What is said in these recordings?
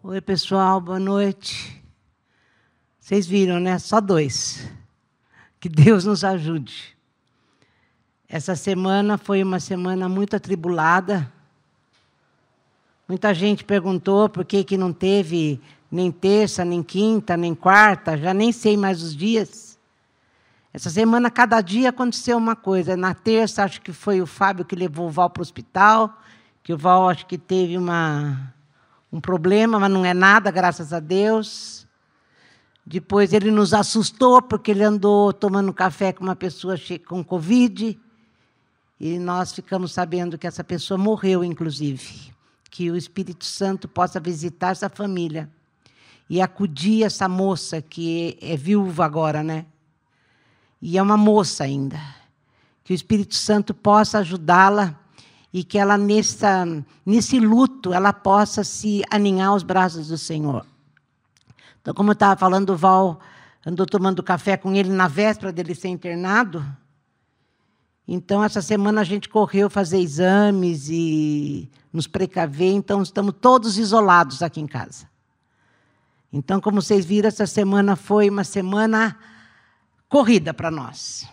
Oi, pessoal, boa noite. Vocês viram, né? Só dois. Que Deus nos ajude. Essa semana foi uma semana muito atribulada. Muita gente perguntou por que, que não teve nem terça, nem quinta, nem quarta, já nem sei mais os dias. Essa semana, cada dia aconteceu uma coisa. Na terça, acho que foi o Fábio que levou o Val para o hospital, que o Val acho que teve uma, um problema, mas não é nada, graças a Deus. Depois ele nos assustou, porque ele andou tomando café com uma pessoa com Covid. E nós ficamos sabendo que essa pessoa morreu, inclusive. Que o Espírito Santo possa visitar essa família e acudir essa moça que é viúva agora, né? E é uma moça ainda. Que o Espírito Santo possa ajudá-la e que ela, nessa, nesse luto, ela possa se aninhar aos braços do Senhor. Então, como eu estava falando, o Val andou tomando café com ele na véspera dele ser internado. Então, essa semana a gente correu fazer exames e nos precaver, então estamos todos isolados aqui em casa. Então, como vocês viram, essa semana foi uma semana corrida para nós.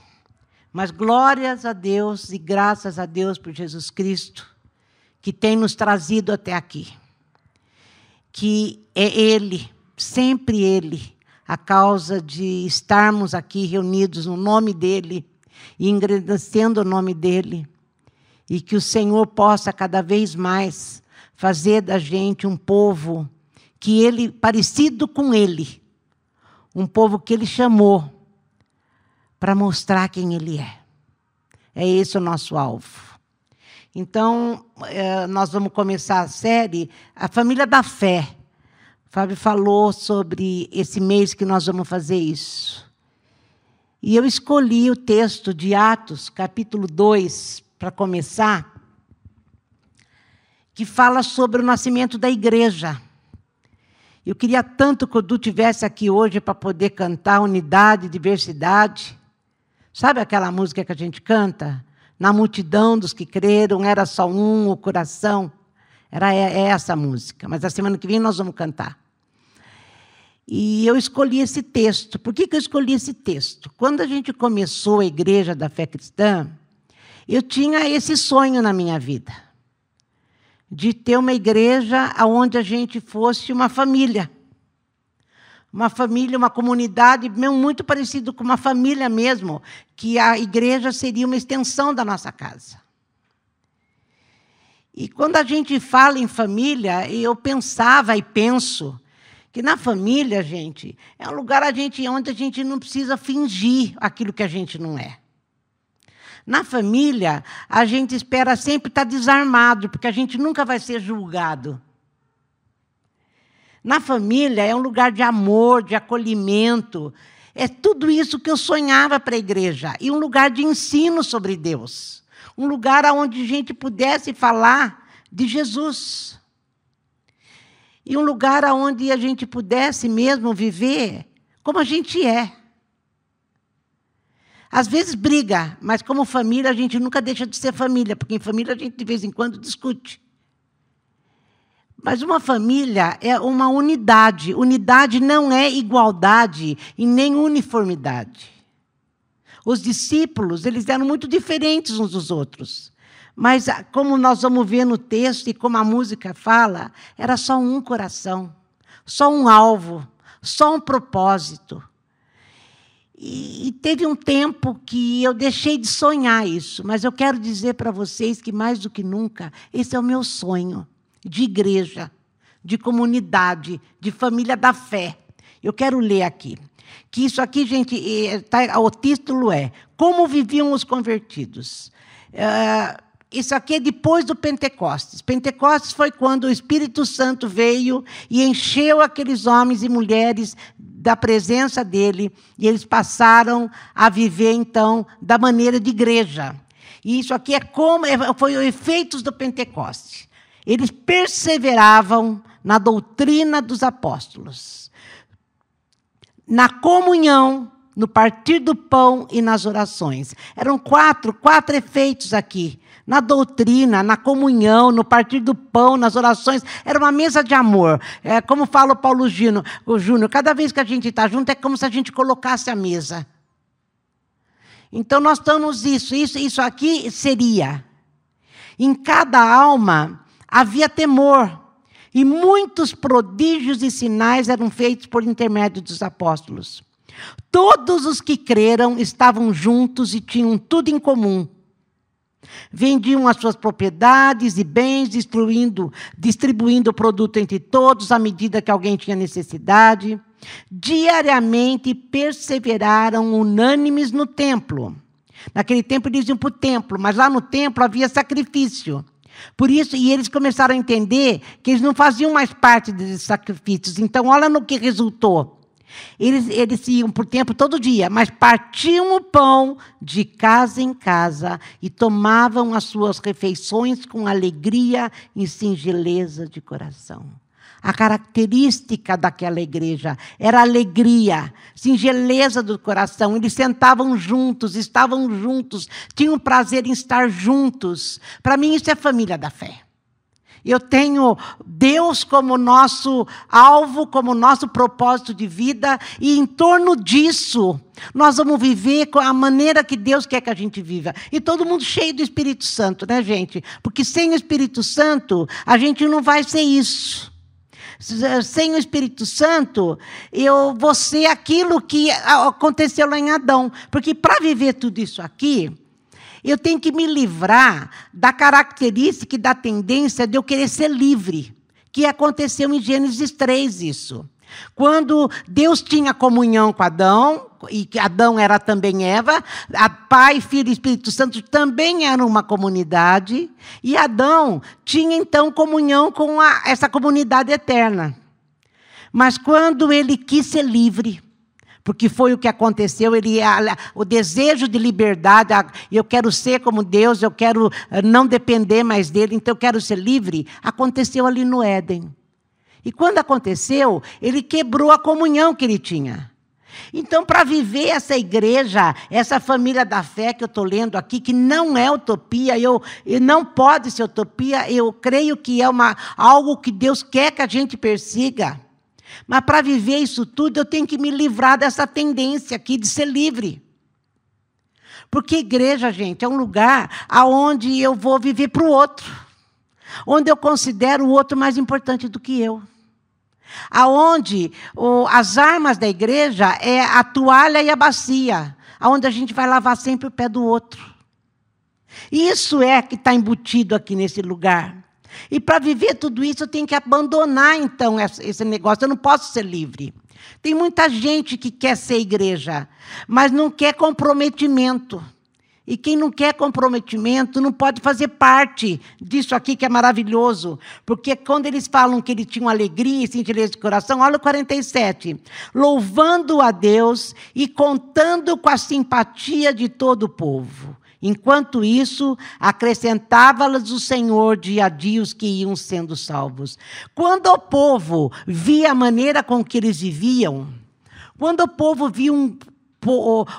Mas glórias a Deus e graças a Deus por Jesus Cristo, que tem nos trazido até aqui. Que é Ele, sempre Ele, a causa de estarmos aqui reunidos no nome dEle e engrandecendo o nome dEle. E que o Senhor possa cada vez mais fazer da gente um povo que ele parecido com ele, um povo que ele chamou para mostrar quem ele é. É esse o nosso alvo. Então, é, nós vamos começar a série A Família da Fé. O Fábio falou sobre esse mês que nós vamos fazer isso. E eu escolhi o texto de Atos, capítulo 2, para começar, que fala sobre o nascimento da igreja. Eu queria tanto que o Du tivesse aqui hoje para poder cantar unidade, diversidade. Sabe aquela música que a gente canta? Na multidão dos que creram, era só um o coração. Era é, essa música, mas a semana que vem nós vamos cantar. E eu escolhi esse texto. Por que, que eu escolhi esse texto? Quando a gente começou a Igreja da Fé Cristã, eu tinha esse sonho na minha vida de ter uma igreja onde a gente fosse uma família. Uma família, uma comunidade, muito parecido com uma família mesmo, que a igreja seria uma extensão da nossa casa. E quando a gente fala em família, eu pensava e penso que na família, gente, é um lugar a gente, onde a gente não precisa fingir aquilo que a gente não é. Na família, a gente espera sempre estar desarmado, porque a gente nunca vai ser julgado. Na família é um lugar de amor, de acolhimento. É tudo isso que eu sonhava para a igreja. E um lugar de ensino sobre Deus. Um lugar onde a gente pudesse falar de Jesus. E um lugar onde a gente pudesse mesmo viver como a gente é. Às vezes briga, mas como família a gente nunca deixa de ser família, porque em família a gente de vez em quando discute. Mas uma família é uma unidade. Unidade não é igualdade e nem uniformidade. Os discípulos, eles eram muito diferentes uns dos outros. Mas, ah, como nós vamos ver no texto e como a música fala, era só um coração, só um alvo, só um propósito. E, teve um tempo que eu deixei de sonhar isso, mas eu quero dizer para vocês que, mais do que nunca, esse é o meu sonho de igreja, de comunidade, de família da fé. Eu quero ler aqui. Que isso aqui, gente, tá, o título é Como Viviam os Convertidos. Uh, isso aqui é depois do Pentecostes. Pentecostes foi quando o Espírito Santo veio e encheu aqueles homens e mulheres da presença dele, e eles passaram a viver, então, da maneira de igreja. E isso aqui é como é, foi o efeitos do Pentecoste. Eles perseveravam na doutrina dos apóstolos, na comunhão, no partir do pão e nas orações. Eram quatro, quatro efeitos aqui na doutrina, na comunhão, no partir do pão, nas orações. Era uma mesa de amor. É, como fala o Paulo Gino, o Júnior, cada vez que a gente está junto é como se a gente colocasse a mesa. Então nós estamos isso, isso, isso aqui seria. Em cada alma havia temor. E muitos prodígios e sinais eram feitos por intermédio dos apóstolos. Todos os que creram estavam juntos e tinham tudo em comum. Vendiam as suas propriedades e bens, distribuindo, distribuindo o produto entre todos à medida que alguém tinha necessidade. Diariamente perseveraram unânimes no templo. Naquele tempo eles iam para o templo, mas lá no templo havia sacrifício. Por isso, e eles começaram a entender que eles não faziam mais parte desses sacrifícios. Então, olha no que resultou. Eles, eles iam por tempo todo dia, mas partiam o pão de casa em casa e tomavam as suas refeições com alegria e singeleza de coração. A característica daquela igreja era alegria, singeleza do coração. Eles sentavam juntos, estavam juntos, tinham prazer em estar juntos. Para mim, isso é família da fé. Eu tenho Deus como nosso alvo, como nosso propósito de vida, e em torno disso, nós vamos viver com a maneira que Deus quer que a gente viva. E todo mundo cheio do Espírito Santo, né, gente? Porque sem o Espírito Santo, a gente não vai ser isso. Sem o Espírito Santo, eu vou ser aquilo que aconteceu lá em Adão. Porque para viver tudo isso aqui, eu tenho que me livrar da característica e da tendência de eu querer ser livre, que aconteceu em Gênesis 3 isso. Quando Deus tinha comunhão com Adão, e que Adão era também Eva, Pai, Filho e Espírito Santo também eram uma comunidade, e Adão tinha então comunhão com a, essa comunidade eterna. Mas quando ele quis ser livre, porque foi o que aconteceu, ele o desejo de liberdade, eu quero ser como Deus, eu quero eh, não depender mais dele, então eu quero ser livre, aconteceu ali no Éden. E quando aconteceu, ele quebrou a comunhão que ele tinha. Então, para viver essa igreja, essa família da fé que eu estou lendo aqui, que não é utopia, eu, eu, não pode ser utopia, eu creio que é uma, algo que Deus quer que a gente persiga. Mas para viver isso tudo, eu tenho que me livrar dessa tendência aqui de ser livre. Porque igreja, gente, é um lugar aonde eu vou viver para o outro. Onde eu considero o outro mais importante do que eu aonde o, as armas da igreja é a toalha e a bacia, aonde a gente vai lavar sempre o pé do outro. Isso é que está embutido aqui nesse lugar. E para viver tudo isso, eu tenho que abandonar, então, esse negócio. Eu não posso ser livre. Tem muita gente que quer ser igreja, mas não quer comprometimento. E quem não quer comprometimento não pode fazer parte disso aqui que é maravilhoso. Porque quando eles falam que ele tinha alegria e singeleza de coração, olha o 47. Louvando a Deus e contando com a simpatia de todo o povo. Enquanto isso, acrescentava-lhes o Senhor dia a dia os que iam sendo salvos. Quando o povo via a maneira com que eles viviam, quando o povo via um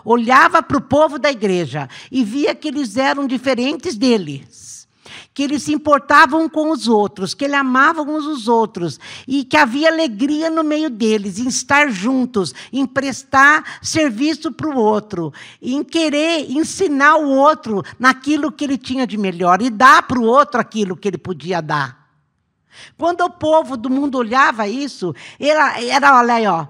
olhava para o povo da igreja e via que eles eram diferentes deles, que eles se importavam com os outros, que eles amavam uns os outros e que havia alegria no meio deles, em estar juntos, em prestar serviço para o outro, em querer ensinar o outro naquilo que ele tinha de melhor e dar para o outro aquilo que ele podia dar. Quando o povo do mundo olhava isso, era, era olha aí, ó,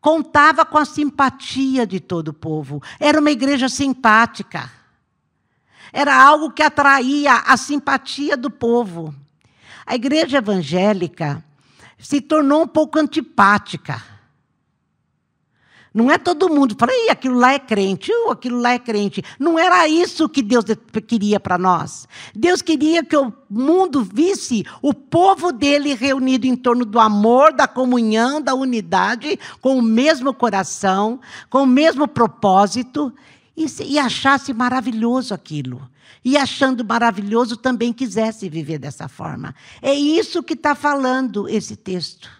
contava com a simpatia de todo o povo. Era uma igreja simpática. Era algo que atraía a simpatia do povo. A igreja evangélica se tornou um pouco antipática. Não é todo mundo. Fala, aquilo lá é crente, uh, aquilo lá é crente. Não era isso que Deus queria para nós. Deus queria que o mundo visse o povo dele reunido em torno do amor, da comunhão, da unidade, com o mesmo coração, com o mesmo propósito, e, e achasse maravilhoso aquilo. E achando maravilhoso também quisesse viver dessa forma. É isso que está falando esse texto.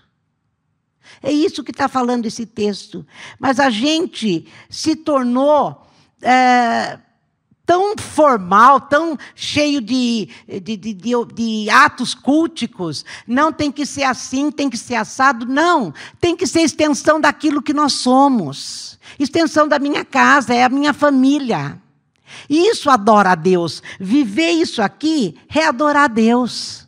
É isso que está falando esse texto. Mas a gente se tornou é, tão formal, tão cheio de, de, de, de, atos culticos. Não tem que ser assim, tem que ser assado. Não, tem que ser extensão daquilo que nós somos. Extensão da minha casa, é a minha família. Isso adora a Deus. Viver isso aqui é adorar a Deus.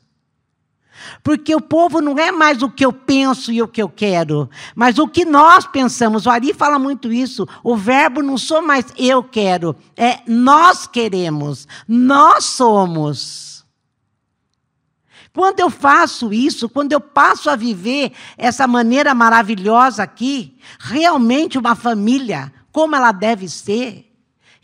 Porque o povo não é mais o que eu penso e o que eu quero, mas o que nós pensamos. O Ari fala muito isso. O verbo não sou mais eu quero, é nós queremos, nós somos. Quando eu faço isso, quando eu passo a viver essa maneira maravilhosa aqui, realmente uma família, como ela deve ser,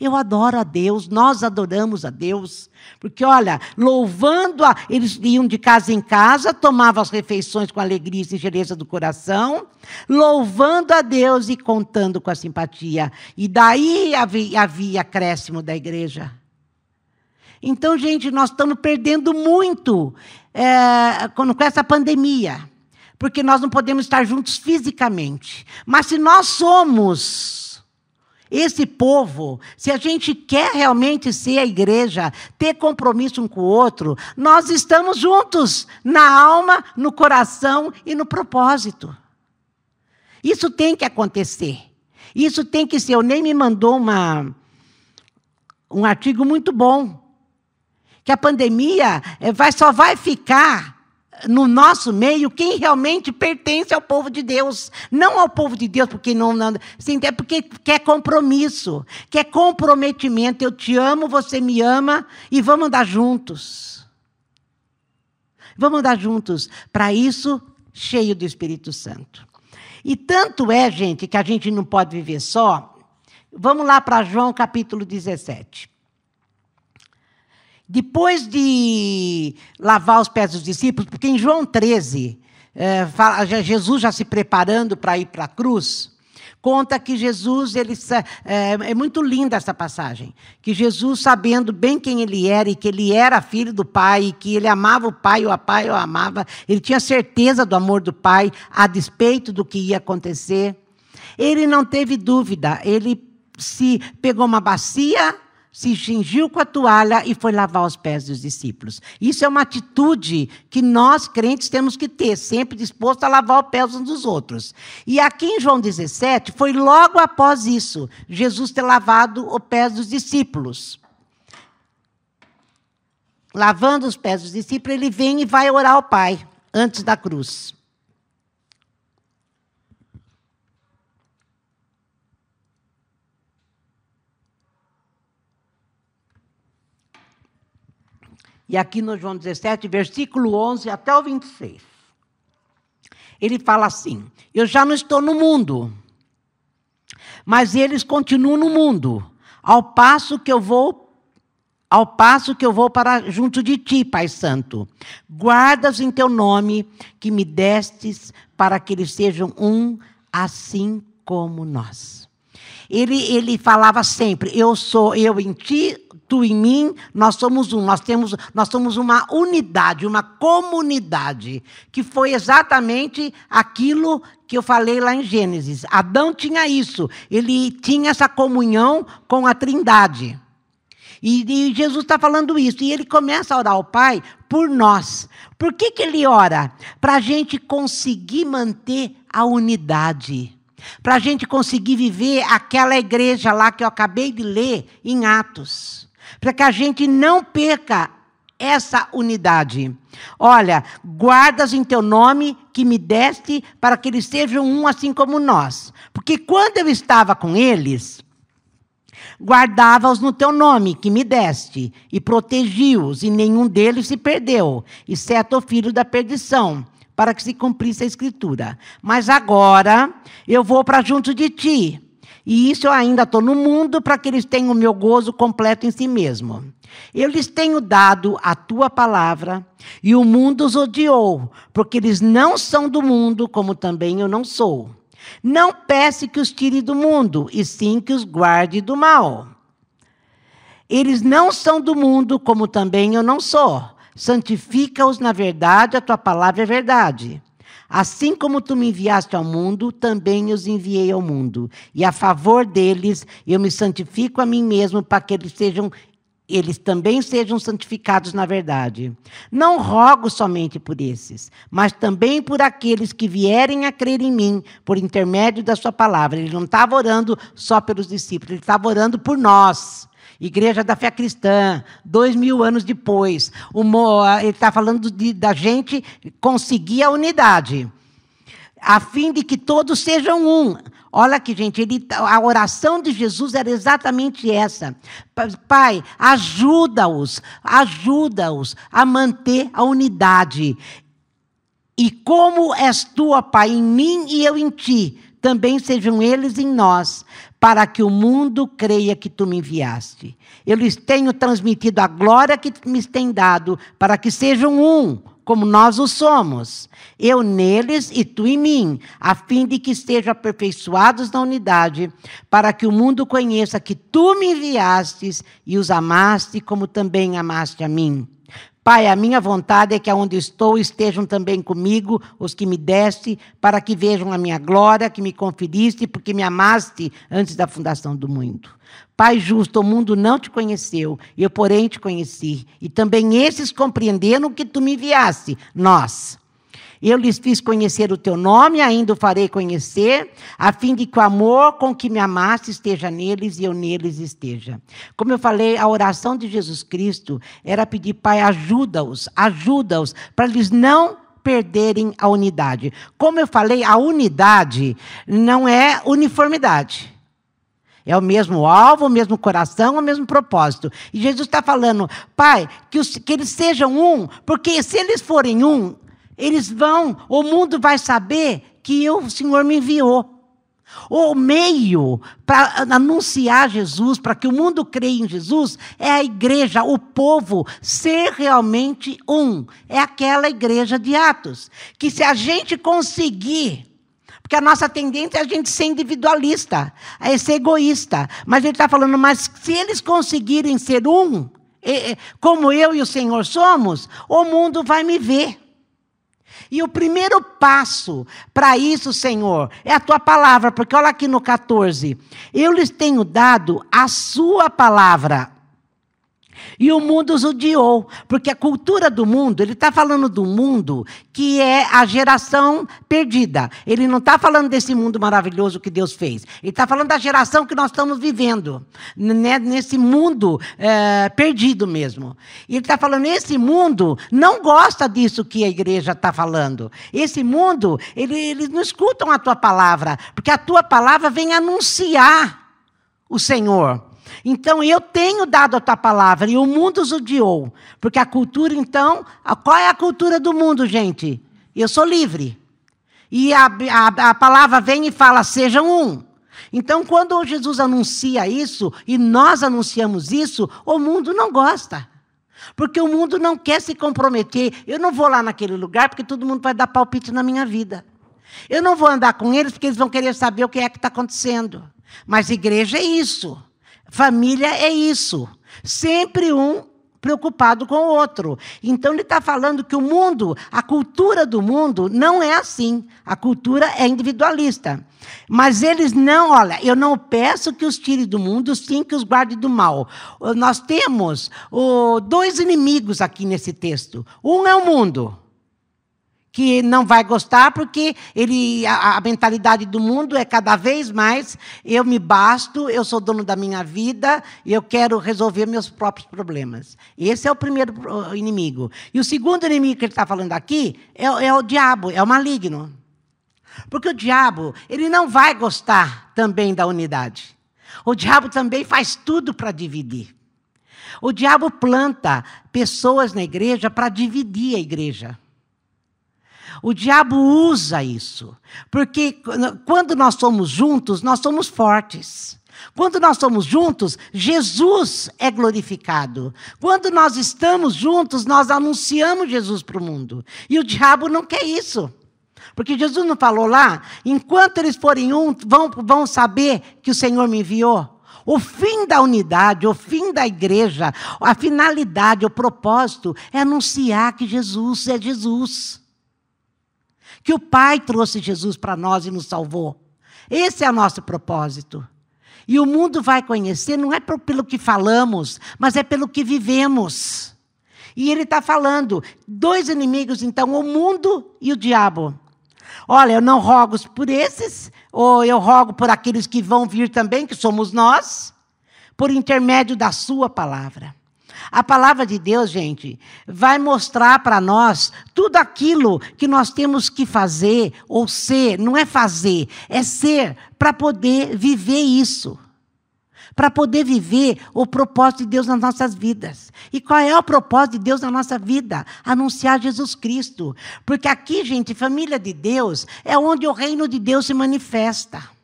eu adoro a Deus, nós adoramos a Deus. Porque, olha, louvando, a, eles iam de casa em casa, tomavam as refeições com alegria e sincereza do coração, louvando a Deus e contando com a simpatia. E daí havia, havia acréscimo da igreja. Então, gente, nós estamos perdendo muito é, com essa pandemia, porque nós não podemos estar juntos fisicamente. Mas se nós somos esse povo, se a gente quer realmente ser a igreja, ter compromisso um com o outro, nós estamos juntos na alma, no coração e no propósito. Isso tem que acontecer. Isso tem que ser. O Ney me mandou uma, um artigo muito bom. Que a pandemia eh, vai, só vai ficar no nosso meio quem realmente pertence ao povo de Deus. Não ao povo de Deus, porque não. não sim, é porque quer compromisso, quer comprometimento. Eu te amo, você me ama e vamos andar juntos. Vamos andar juntos. Para isso, cheio do Espírito Santo. E tanto é, gente, que a gente não pode viver só. Vamos lá para João capítulo 17. Depois de lavar os pés dos discípulos, porque em João 13, é, fala, Jesus já se preparando para ir para a cruz, conta que Jesus, ele, é, é, muito linda essa passagem, que Jesus, sabendo bem quem ele era, e que ele era filho do Pai, e que ele amava o Pai, o Pai o amava, ele tinha certeza do amor do Pai, a despeito do que ia acontecer. Ele não teve dúvida, ele se pegou uma bacia se cingiu com a toalha e foi lavar os pés dos discípulos. Isso é uma atitude que nós, crentes, temos que ter, sempre disposto a lavar os pés uns dos outros. E aqui em João 17, foi logo após isso, Jesus ter lavado os pés dos discípulos. Lavando os pés dos discípulos, ele vem e vai orar ao Pai, antes da cruz. E aqui no João 17, versículo 11 até o 26. Ele fala assim: Eu já não estou no mundo, mas eles continuam no mundo, ao passo que eu vou ao passo que eu vou para junto de ti, Pai Santo. Guardas em teu nome que me destes para que eles sejam um assim como nós. Ele, ele falava sempre: Eu sou eu em ti, tu em mim, nós somos um, nós temos, nós somos uma unidade, uma comunidade, que foi exatamente aquilo que eu falei lá em Gênesis. Adão tinha isso, ele tinha essa comunhão com a Trindade. E, e Jesus está falando isso, e ele começa a orar ao Pai por nós. Por que, que ele ora? Para a gente conseguir manter a unidade para a gente conseguir viver aquela igreja lá que eu acabei de ler em Atos para que a gente não perca essa unidade. Olha, guardas em teu nome que me deste para que eles sejam um assim como nós. Porque quando eu estava com eles, guardava-os no teu nome que me deste e protegi-os, e nenhum deles se perdeu, exceto o filho da perdição, para que se cumprisse a escritura. Mas agora eu vou para junto de ti e isso eu ainda estou no mundo para que eles tenham o meu gozo completo em si mesmo. Eu lhes tenho dado a tua palavra, e o mundo os odiou, porque eles não são do mundo, como também eu não sou. Não peça que os tire do mundo, e sim que os guarde do mal. Eles não são do mundo, como também eu não sou. Santifica-os na verdade, a tua palavra é verdade. Assim como tu me enviaste ao mundo, também os enviei ao mundo. E a favor deles, eu me santifico a mim mesmo para que eles sejam eles também sejam santificados na verdade. Não rogo somente por esses, mas também por aqueles que vierem a crer em mim por intermédio da sua palavra. Ele não estava orando só pelos discípulos, ele estava orando por nós. Igreja da Fé Cristã, dois mil anos depois. ele está falando de, da gente conseguir a unidade, a fim de que todos sejam um. Olha aqui, gente, ele, a oração de Jesus era exatamente essa. Pai, ajuda-os, ajuda-os a manter a unidade. E como és tu, ó Pai, em mim e eu em ti, também sejam eles em nós, para que o mundo creia que tu me enviaste. Eu lhes tenho transmitido a glória que me tem dado, para que sejam um, como nós o somos. Eu neles e tu em mim, a fim de que estejam aperfeiçoados na unidade, para que o mundo conheça que tu me enviastes e os amaste, como também amaste a mim. Pai, a minha vontade é que aonde estou estejam também comigo os que me deste, para que vejam a minha glória que me conferiste, porque me amaste antes da fundação do mundo. Pai justo, o mundo não te conheceu, eu, porém, te conheci. E também esses compreenderam que tu me enviaste, nós. Eu lhes fiz conhecer o teu nome, ainda o farei conhecer, a fim de que o amor com que me amaste esteja neles e eu neles esteja. Como eu falei, a oração de Jesus Cristo era pedir, Pai, ajuda-os, ajuda-os, para eles não perderem a unidade. Como eu falei, a unidade não é uniformidade. É o mesmo alvo, o mesmo coração, o mesmo propósito. E Jesus está falando, Pai, que, os, que eles sejam um, porque se eles forem um, eles vão, o mundo vai saber que eu, o Senhor me enviou. O meio para anunciar Jesus, para que o mundo creia em Jesus, é a igreja, o povo ser realmente um. É aquela igreja de Atos. Que se a gente conseguir porque a nossa tendência é a gente ser individualista, é ser egoísta. Mas ele está falando, mas se eles conseguirem ser um, como eu e o Senhor somos, o mundo vai me ver. E o primeiro passo para isso, Senhor, é a tua palavra, porque olha aqui no 14: eu lhes tenho dado a sua palavra. E o mundo os odiou, porque a cultura do mundo, ele está falando do mundo que é a geração perdida. Ele não está falando desse mundo maravilhoso que Deus fez. Ele está falando da geração que nós estamos vivendo, né? nesse mundo é, perdido mesmo. E ele está falando: esse mundo não gosta disso que a igreja está falando. Esse mundo, ele, eles não escutam a tua palavra, porque a tua palavra vem anunciar o Senhor. Então eu tenho dado a tua palavra e o mundo os odiou. Porque a cultura, então, qual é a cultura do mundo, gente? Eu sou livre. E a, a, a palavra vem e fala: sejam um. Então, quando Jesus anuncia isso, e nós anunciamos isso, o mundo não gosta. Porque o mundo não quer se comprometer. Eu não vou lá naquele lugar porque todo mundo vai dar palpite na minha vida. Eu não vou andar com eles porque eles vão querer saber o que é que está acontecendo. Mas igreja é isso. Família é isso. Sempre um preocupado com o outro. Então ele está falando que o mundo, a cultura do mundo não é assim. A cultura é individualista. Mas eles não, olha, eu não peço que os tire do mundo, sim que os guarde do mal. Nós temos oh, dois inimigos aqui nesse texto. Um é o mundo que não vai gostar porque ele a, a, mentalidade do mundo é cada vez mais eu me basto, eu sou dono da minha vida, eu quero resolver meus próprios problemas. Esse é o primeiro inimigo. E o segundo inimigo que ele está falando aqui é, é o diabo, é o maligno. Porque o diabo, ele não vai gostar também da unidade. O diabo também faz tudo para dividir. O diabo planta pessoas na igreja para dividir a igreja. O diabo usa isso, porque quando nós somos juntos, nós somos fortes. Quando nós somos juntos, Jesus é glorificado. Quando nós estamos juntos, nós anunciamos Jesus para o mundo. E o diabo não quer isso. Porque Jesus não falou lá, enquanto eles forem um, vão, vão saber que o Senhor me enviou. O fim da unidade, o fim da igreja, a finalidade, o propósito é anunciar que Jesus é Jesus. Que o Pai trouxe Jesus para nós e nos salvou. Esse é o nosso propósito. E o mundo vai conhecer não é pelo que falamos, mas é pelo que vivemos. E ele está falando: dois inimigos, então, o mundo e o diabo. Olha, eu não rogo por esses, ou eu rogo por aqueles que vão vir também, que somos nós, por intermédio da Sua palavra. A palavra de Deus, gente, vai mostrar para nós tudo aquilo que nós temos que fazer ou ser, não é fazer, é ser para poder viver isso. Para poder viver o propósito de Deus nas nossas vidas. E qual é o propósito de Deus na nossa vida? Anunciar Jesus Cristo. Porque aqui, gente, família de Deus é onde o reino de Deus se manifesta.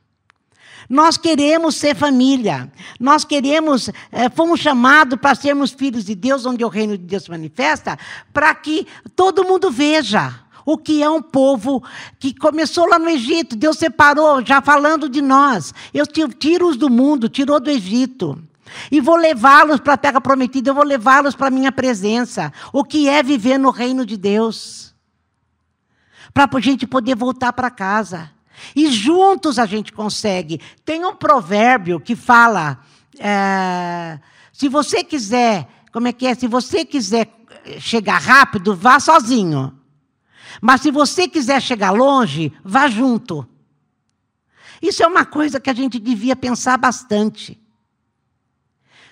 Nós queremos ser família. Nós queremos, é, fomos chamados para sermos filhos de Deus, onde o reino de Deus se manifesta, para que todo mundo veja o que é um povo que começou lá no Egito. Deus separou, já falando de nós. Eu tiro-os do mundo, tirou do Egito. E vou levá-los para a terra prometida, eu vou levá-los para a minha presença. O que é viver no reino de Deus? Para a gente poder voltar para casa. E juntos a gente consegue. Tem um provérbio que fala: é, se você quiser, como é que é? Se você quiser chegar rápido, vá sozinho. Mas se você quiser chegar longe, vá junto. Isso é uma coisa que a gente devia pensar bastante.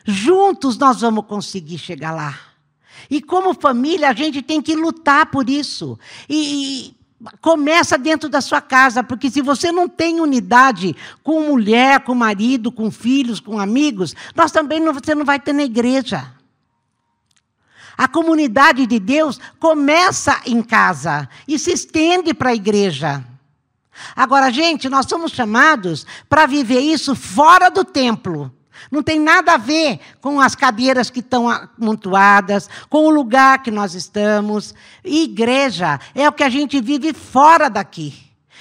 Juntos nós vamos conseguir chegar lá. E como família, a gente tem que lutar por isso. E, Começa dentro da sua casa, porque se você não tem unidade com mulher, com marido, com filhos, com amigos, nós também não, você não vai ter na igreja. A comunidade de Deus começa em casa e se estende para a igreja. Agora, gente, nós somos chamados para viver isso fora do templo. Não tem nada a ver com as cadeiras que estão amontoadas, com o lugar que nós estamos. Igreja é o que a gente vive fora daqui.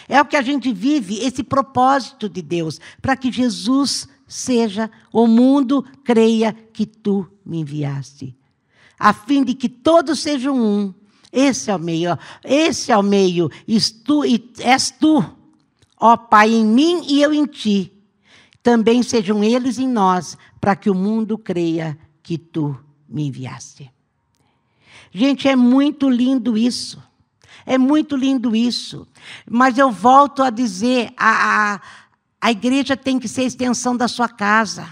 É o que a gente vive, esse propósito de Deus, para que Jesus seja, o mundo creia que tu me enviaste. A fim de que todos sejam um. Esse é o meio, esse é o meio. tu, és tu, ó Pai, em mim e eu em ti também sejam eles em nós, para que o mundo creia que tu me enviaste. Gente, é muito lindo isso. É muito lindo isso. Mas eu volto a dizer: a, a, a igreja tem que ser a extensão da sua casa.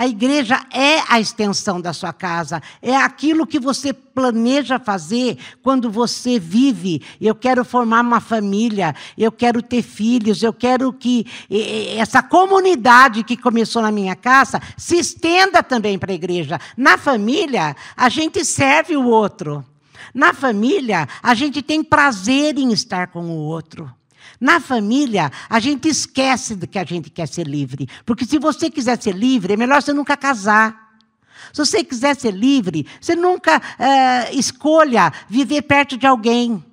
A igreja é a extensão da sua casa, é aquilo que você planeja fazer quando você vive. Eu quero formar uma família, eu quero ter filhos, eu quero que essa comunidade que começou na minha casa se estenda também para a igreja. Na família, a gente serve o outro. Na família, a gente tem prazer em estar com o outro. Na família, a gente esquece de que a gente quer ser livre. Porque se você quiser ser livre, é melhor você nunca casar. Se você quiser ser livre, você nunca é, escolha viver perto de alguém.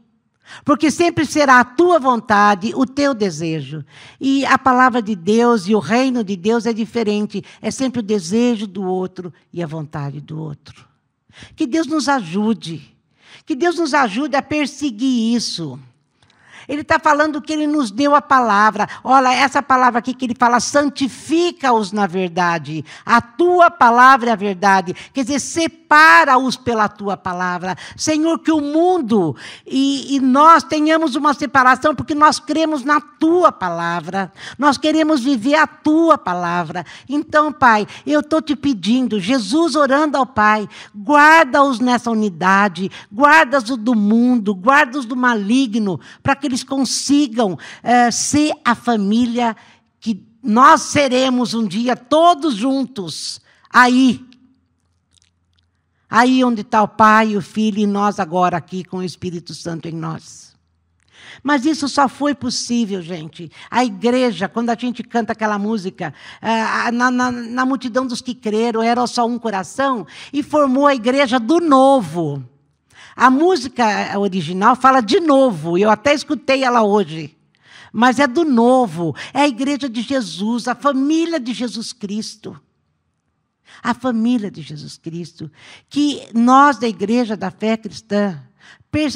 Porque sempre será a tua vontade, o teu desejo. E a palavra de Deus e o reino de Deus é diferente. É sempre o desejo do outro e a vontade do outro. Que Deus nos ajude. Que Deus nos ajude a perseguir isso. Ele está falando que ele nos deu a palavra. Olha, essa palavra aqui que ele fala, santifica-os na verdade. A tua palavra é a verdade. Quer dizer, separa-os pela tua palavra. Senhor, que o mundo e, e nós tenhamos uma separação, porque nós cremos na tua palavra. Nós queremos viver a tua palavra. Então, Pai, eu estou te pedindo, Jesus orando ao Pai, guarda-os nessa unidade, guarda-os do mundo, guarda-os do maligno, para que eles eles consigam é, ser a família que nós seremos um dia todos juntos, aí. Aí onde está o Pai, o Filho e nós agora aqui com o Espírito Santo em nós. Mas isso só foi possível, gente. A igreja, quando a gente canta aquela música, é, na, na, na multidão dos que creram, era só um coração, e formou a igreja do novo. A música original fala de novo, eu até escutei ela hoje. Mas é do novo, é a igreja de Jesus, a família de Jesus Cristo. A família de Jesus Cristo, que nós da igreja da fé cristã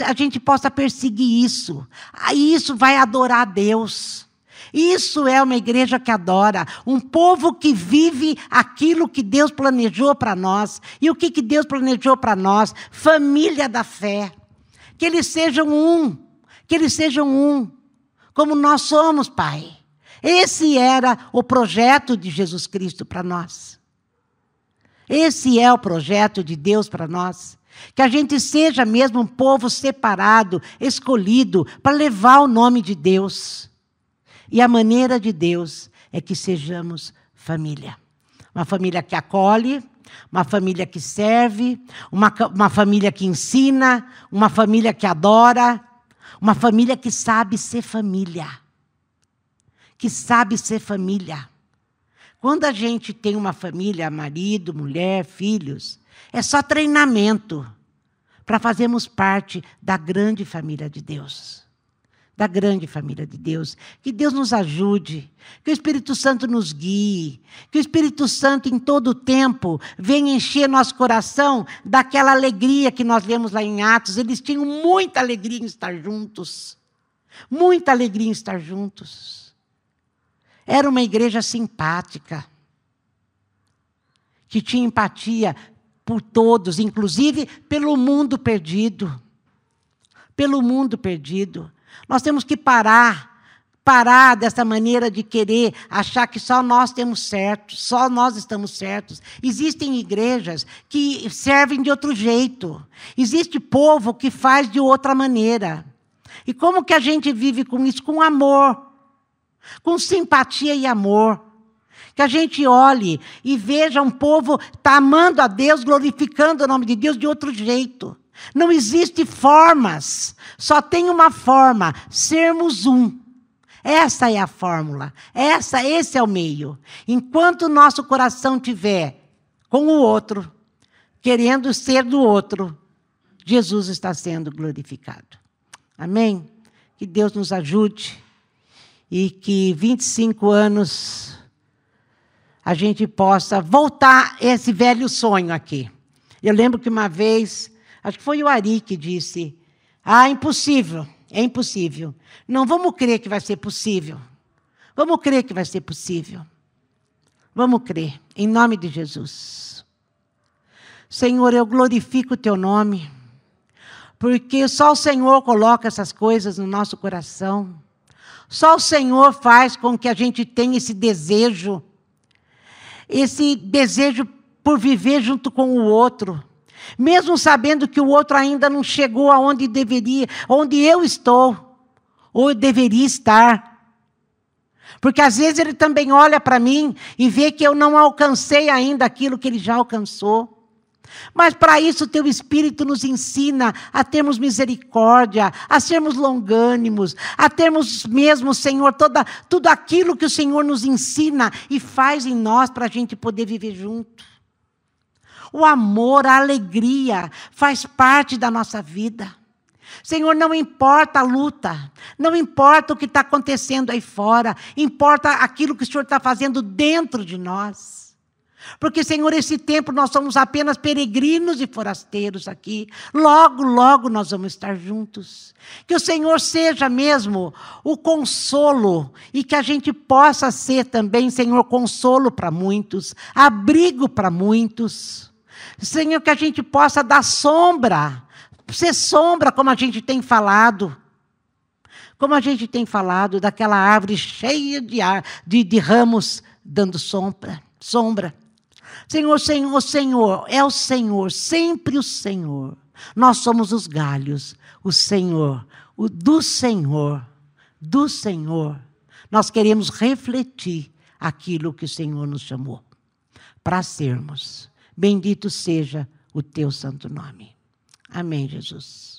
a gente possa perseguir isso. Aí isso vai adorar a Deus. Isso é uma igreja que adora, um povo que vive aquilo que Deus planejou para nós. E o que, que Deus planejou para nós? Família da fé. Que eles sejam um, que eles sejam um, como nós somos, Pai. Esse era o projeto de Jesus Cristo para nós. Esse é o projeto de Deus para nós. Que a gente seja mesmo um povo separado, escolhido, para levar o nome de Deus. E a maneira de Deus é que sejamos família. Uma família que acolhe, uma família que serve, uma, uma família que ensina, uma família que adora, uma família que sabe ser família. Que sabe ser família. Quando a gente tem uma família, marido, mulher, filhos, é só treinamento para fazermos parte da grande família de Deus. Da grande família de Deus. Que Deus nos ajude, que o Espírito Santo nos guie, que o Espírito Santo em todo o tempo venha encher nosso coração daquela alegria que nós vemos lá em Atos. Eles tinham muita alegria em estar juntos. Muita alegria em estar juntos. Era uma igreja simpática, que tinha empatia por todos, inclusive pelo mundo perdido. Pelo mundo perdido. Nós temos que parar, parar dessa maneira de querer achar que só nós temos certo, só nós estamos certos. Existem igrejas que servem de outro jeito. Existe povo que faz de outra maneira. E como que a gente vive com isso? Com amor com simpatia e amor. Que a gente olhe e veja um povo tá amando a Deus, glorificando o nome de Deus de outro jeito. Não existe formas, só tem uma forma: sermos um. Essa é a fórmula. Essa, esse é o meio. Enquanto o nosso coração tiver com o outro, querendo ser do outro, Jesus está sendo glorificado. Amém? Que Deus nos ajude e que 25 anos a gente possa voltar esse velho sonho aqui. Eu lembro que uma vez, acho que foi o Ari que disse: Ah, impossível, é impossível. Não vamos crer que vai ser possível. Vamos crer que vai ser possível. Vamos crer, em nome de Jesus. Senhor, eu glorifico o teu nome, porque só o Senhor coloca essas coisas no nosso coração. Só o Senhor faz com que a gente tenha esse desejo, esse desejo por viver junto com o outro, mesmo sabendo que o outro ainda não chegou aonde deveria, onde eu estou, ou deveria estar. Porque às vezes ele também olha para mim e vê que eu não alcancei ainda aquilo que ele já alcançou. Mas para isso, o teu Espírito nos ensina a termos misericórdia, a sermos longânimos, a termos mesmo, Senhor, toda, tudo aquilo que o Senhor nos ensina e faz em nós para a gente poder viver junto. O amor, a alegria faz parte da nossa vida. Senhor, não importa a luta, não importa o que está acontecendo aí fora, importa aquilo que o Senhor está fazendo dentro de nós. Porque, Senhor, esse tempo nós somos apenas peregrinos e forasteiros aqui. Logo, logo nós vamos estar juntos. Que o Senhor seja mesmo o consolo e que a gente possa ser também, Senhor, consolo para muitos, abrigo para muitos. Senhor, que a gente possa dar sombra, ser sombra, como a gente tem falado. Como a gente tem falado daquela árvore cheia de, ar, de, de ramos dando sombra. sombra. Senhor, Senhor, Senhor, é o Senhor, sempre o Senhor. Nós somos os galhos, o Senhor, o do Senhor, do Senhor. Nós queremos refletir aquilo que o Senhor nos chamou para sermos. Bendito seja o teu santo nome. Amém, Jesus.